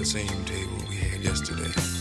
the same table we had yesterday.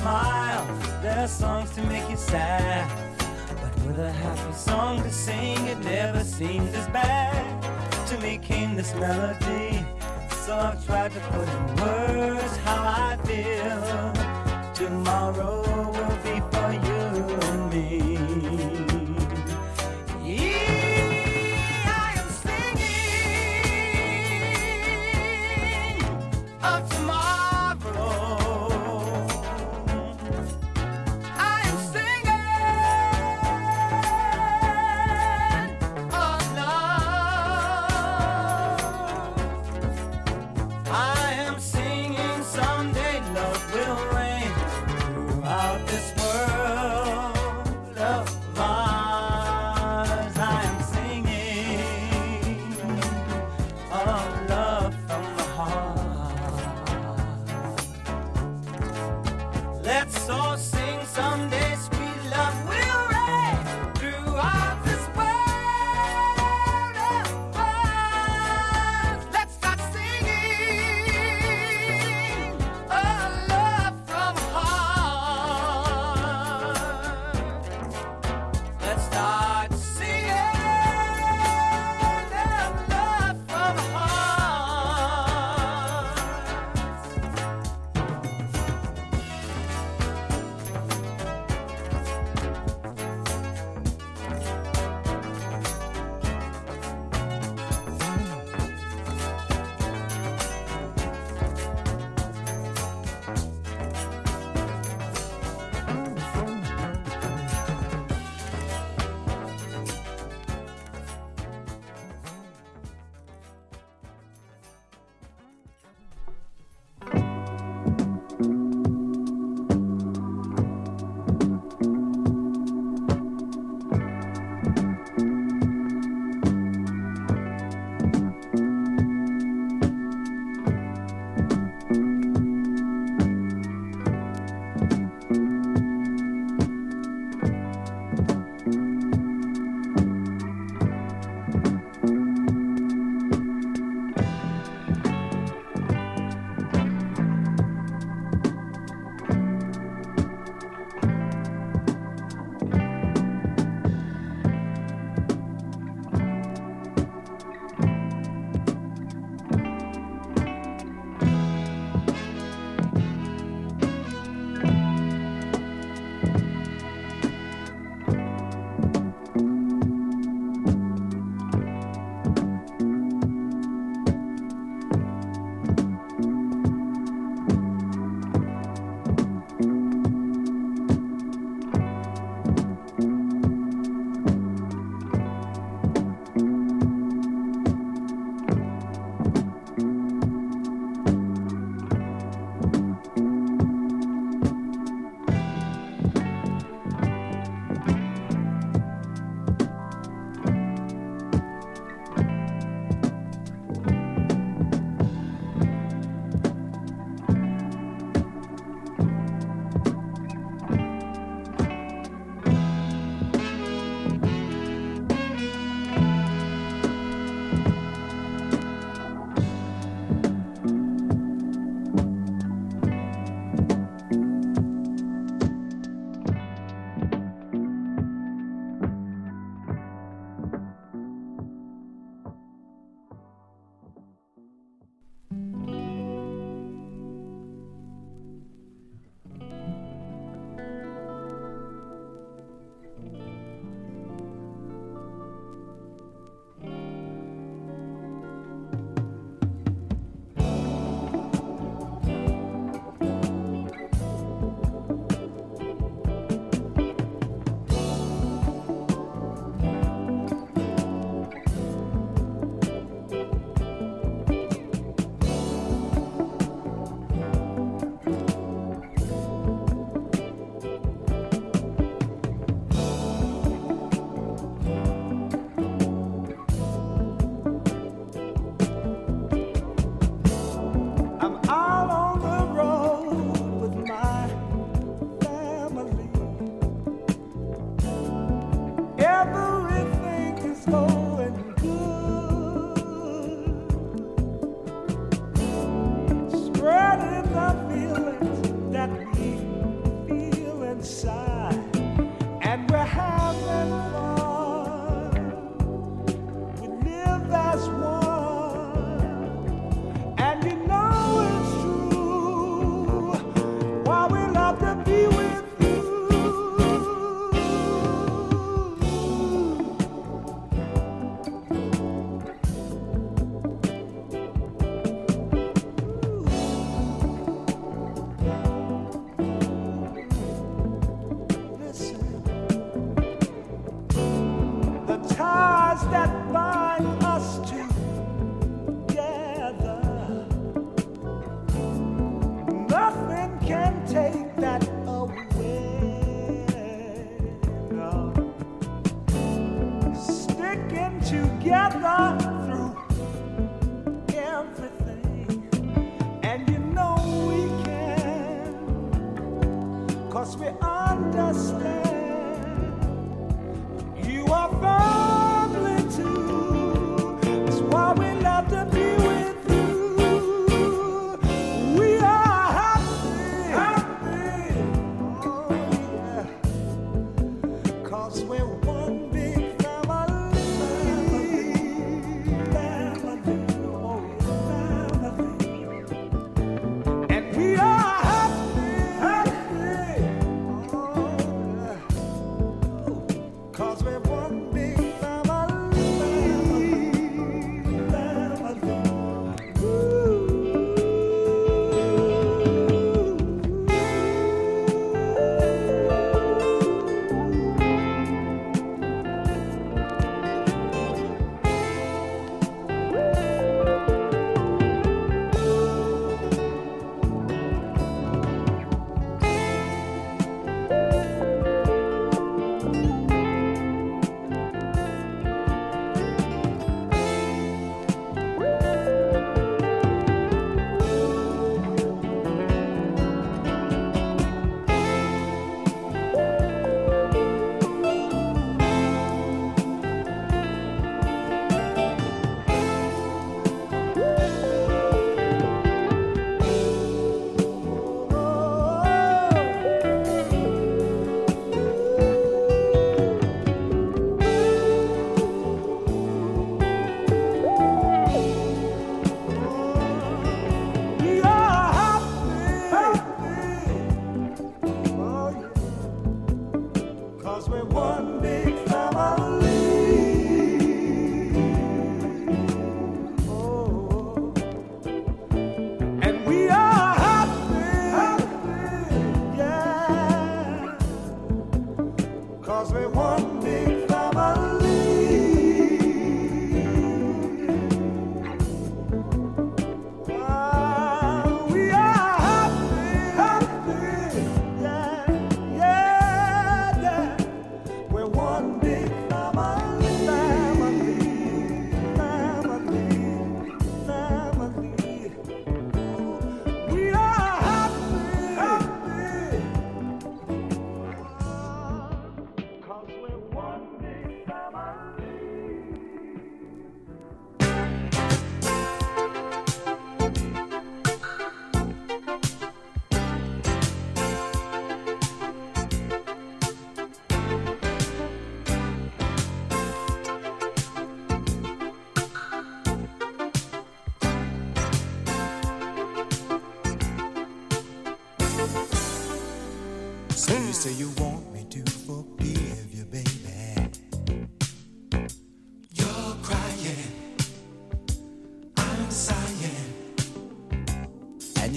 smile. There are songs to make you sad. But with a happy song to sing, it never seems as bad. To me came this melody. So I've tried to put in words how I feel. Tomorrow will be for you and me. That's awesome. sorry we understand. cause we won.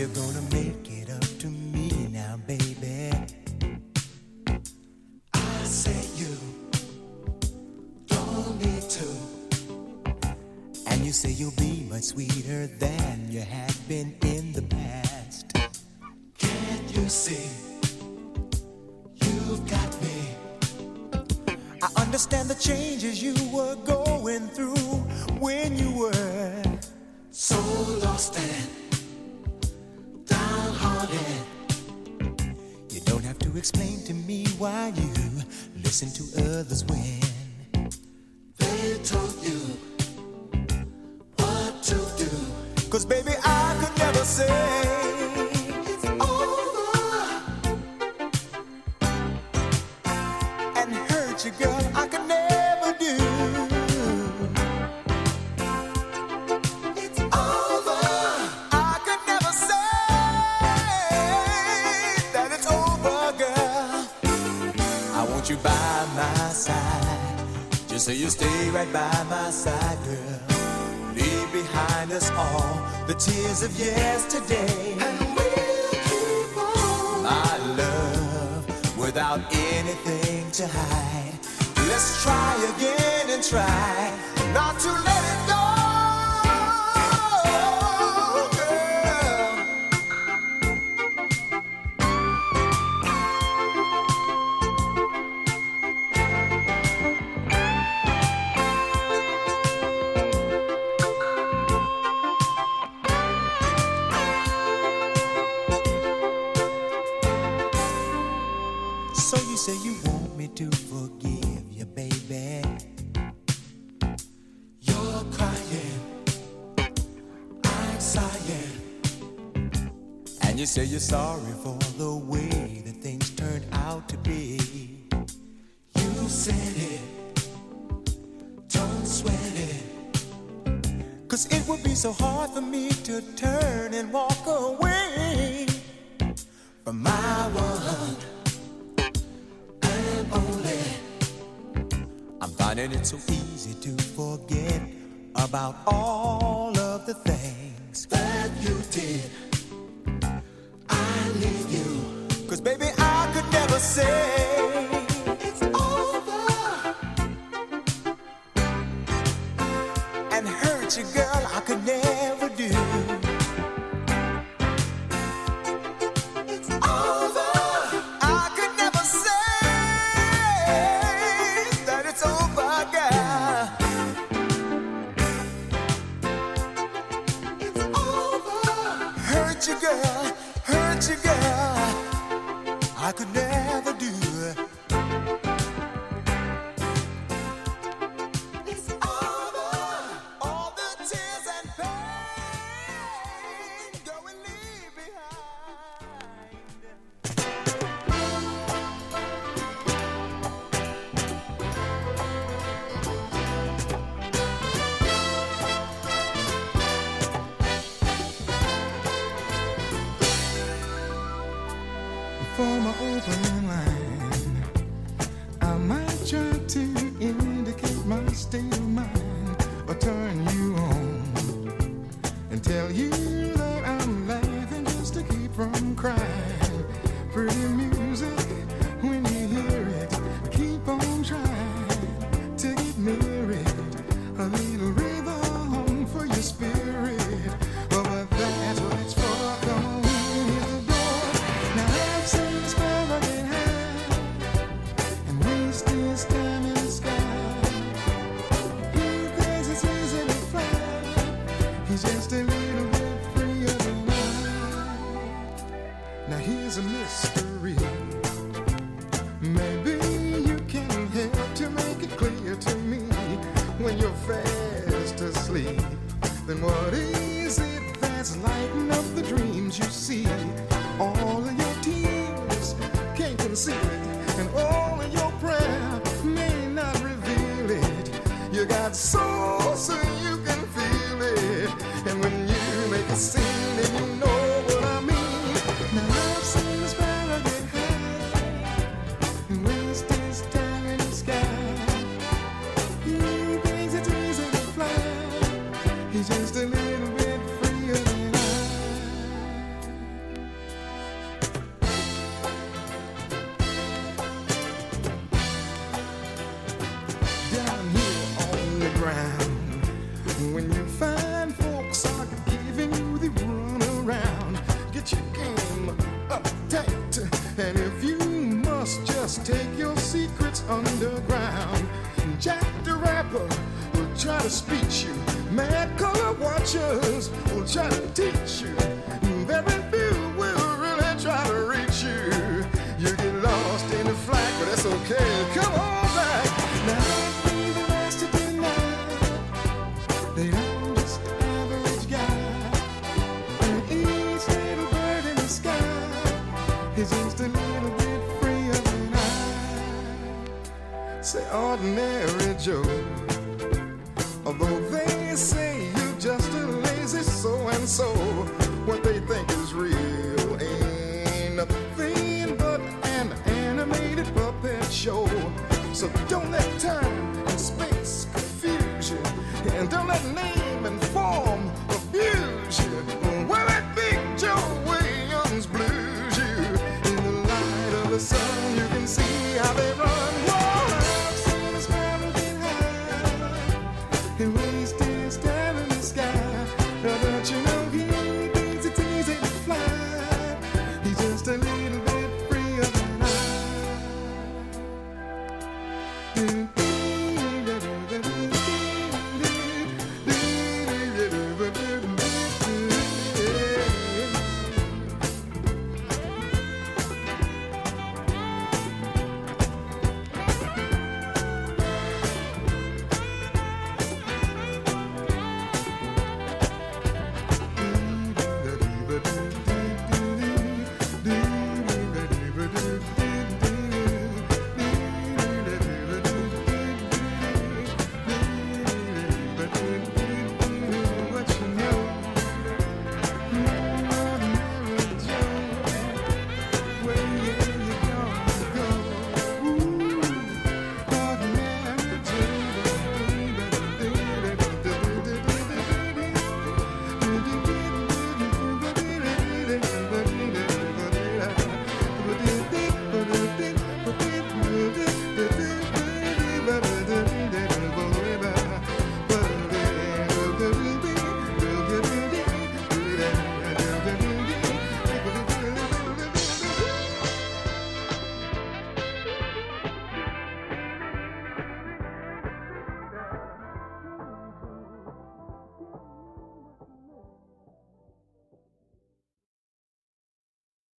you're gonna make So you stay right by my side, girl. Leave behind us all the tears of yesterday. And we'll keep on. My love, without anything to hide. Let's try again and try. Not too late. Say you're sorry for the way that things turned out to be. You said it, don't sweat it. Cause it would be so hard for me to turn and walk away from my one and only. I'm finding it so easy to forget about all of the things that you did. Hurt you, girl. I could never So don't